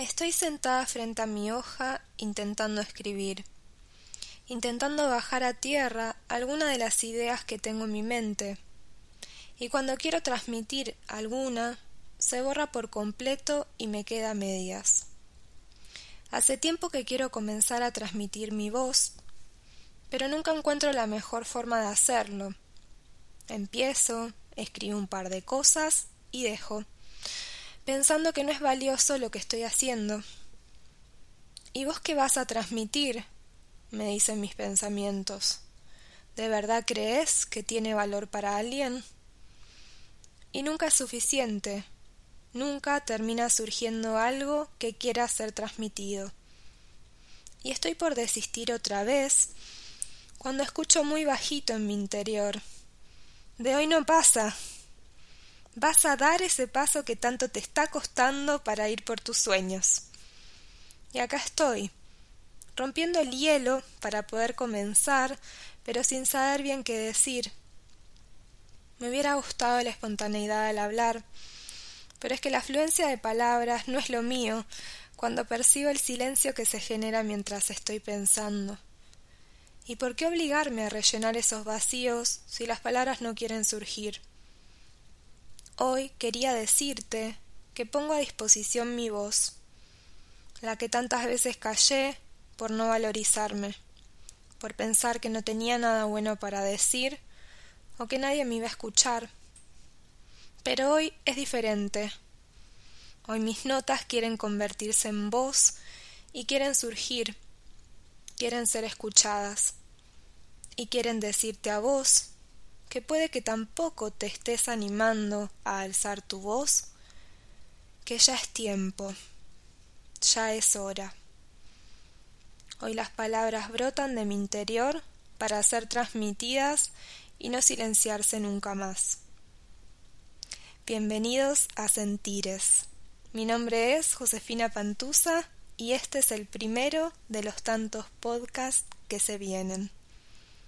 Estoy sentada frente a mi hoja intentando escribir, intentando bajar a tierra alguna de las ideas que tengo en mi mente. Y cuando quiero transmitir alguna, se borra por completo y me queda a medias. Hace tiempo que quiero comenzar a transmitir mi voz, pero nunca encuentro la mejor forma de hacerlo. Empiezo, escribo un par de cosas y dejo, pensando que no es valioso lo que estoy haciendo. ¿Y vos qué vas a transmitir? me dicen mis pensamientos. ¿De verdad crees que tiene valor para alguien? Y nunca es suficiente, nunca termina surgiendo algo que quiera ser transmitido. Y estoy por desistir otra vez cuando escucho muy bajito en mi interior. De hoy no pasa. Vas a dar ese paso que tanto te está costando para ir por tus sueños. Y acá estoy, rompiendo el hielo para poder comenzar, pero sin saber bien qué decir. Me hubiera gustado la espontaneidad al hablar, pero es que la afluencia de palabras no es lo mío cuando percibo el silencio que se genera mientras estoy pensando. ¿Y por qué obligarme a rellenar esos vacíos si las palabras no quieren surgir? Hoy quería decirte que pongo a disposición mi voz, la que tantas veces callé por no valorizarme, por pensar que no tenía nada bueno para decir o que nadie me iba a escuchar. Pero hoy es diferente. Hoy mis notas quieren convertirse en voz y quieren surgir, quieren ser escuchadas y quieren decirte a vos que puede que tampoco te estés animando a alzar tu voz, que ya es tiempo, ya es hora. Hoy las palabras brotan de mi interior para ser transmitidas y no silenciarse nunca más. Bienvenidos a Sentires. Mi nombre es Josefina Pantusa y este es el primero de los tantos podcasts que se vienen.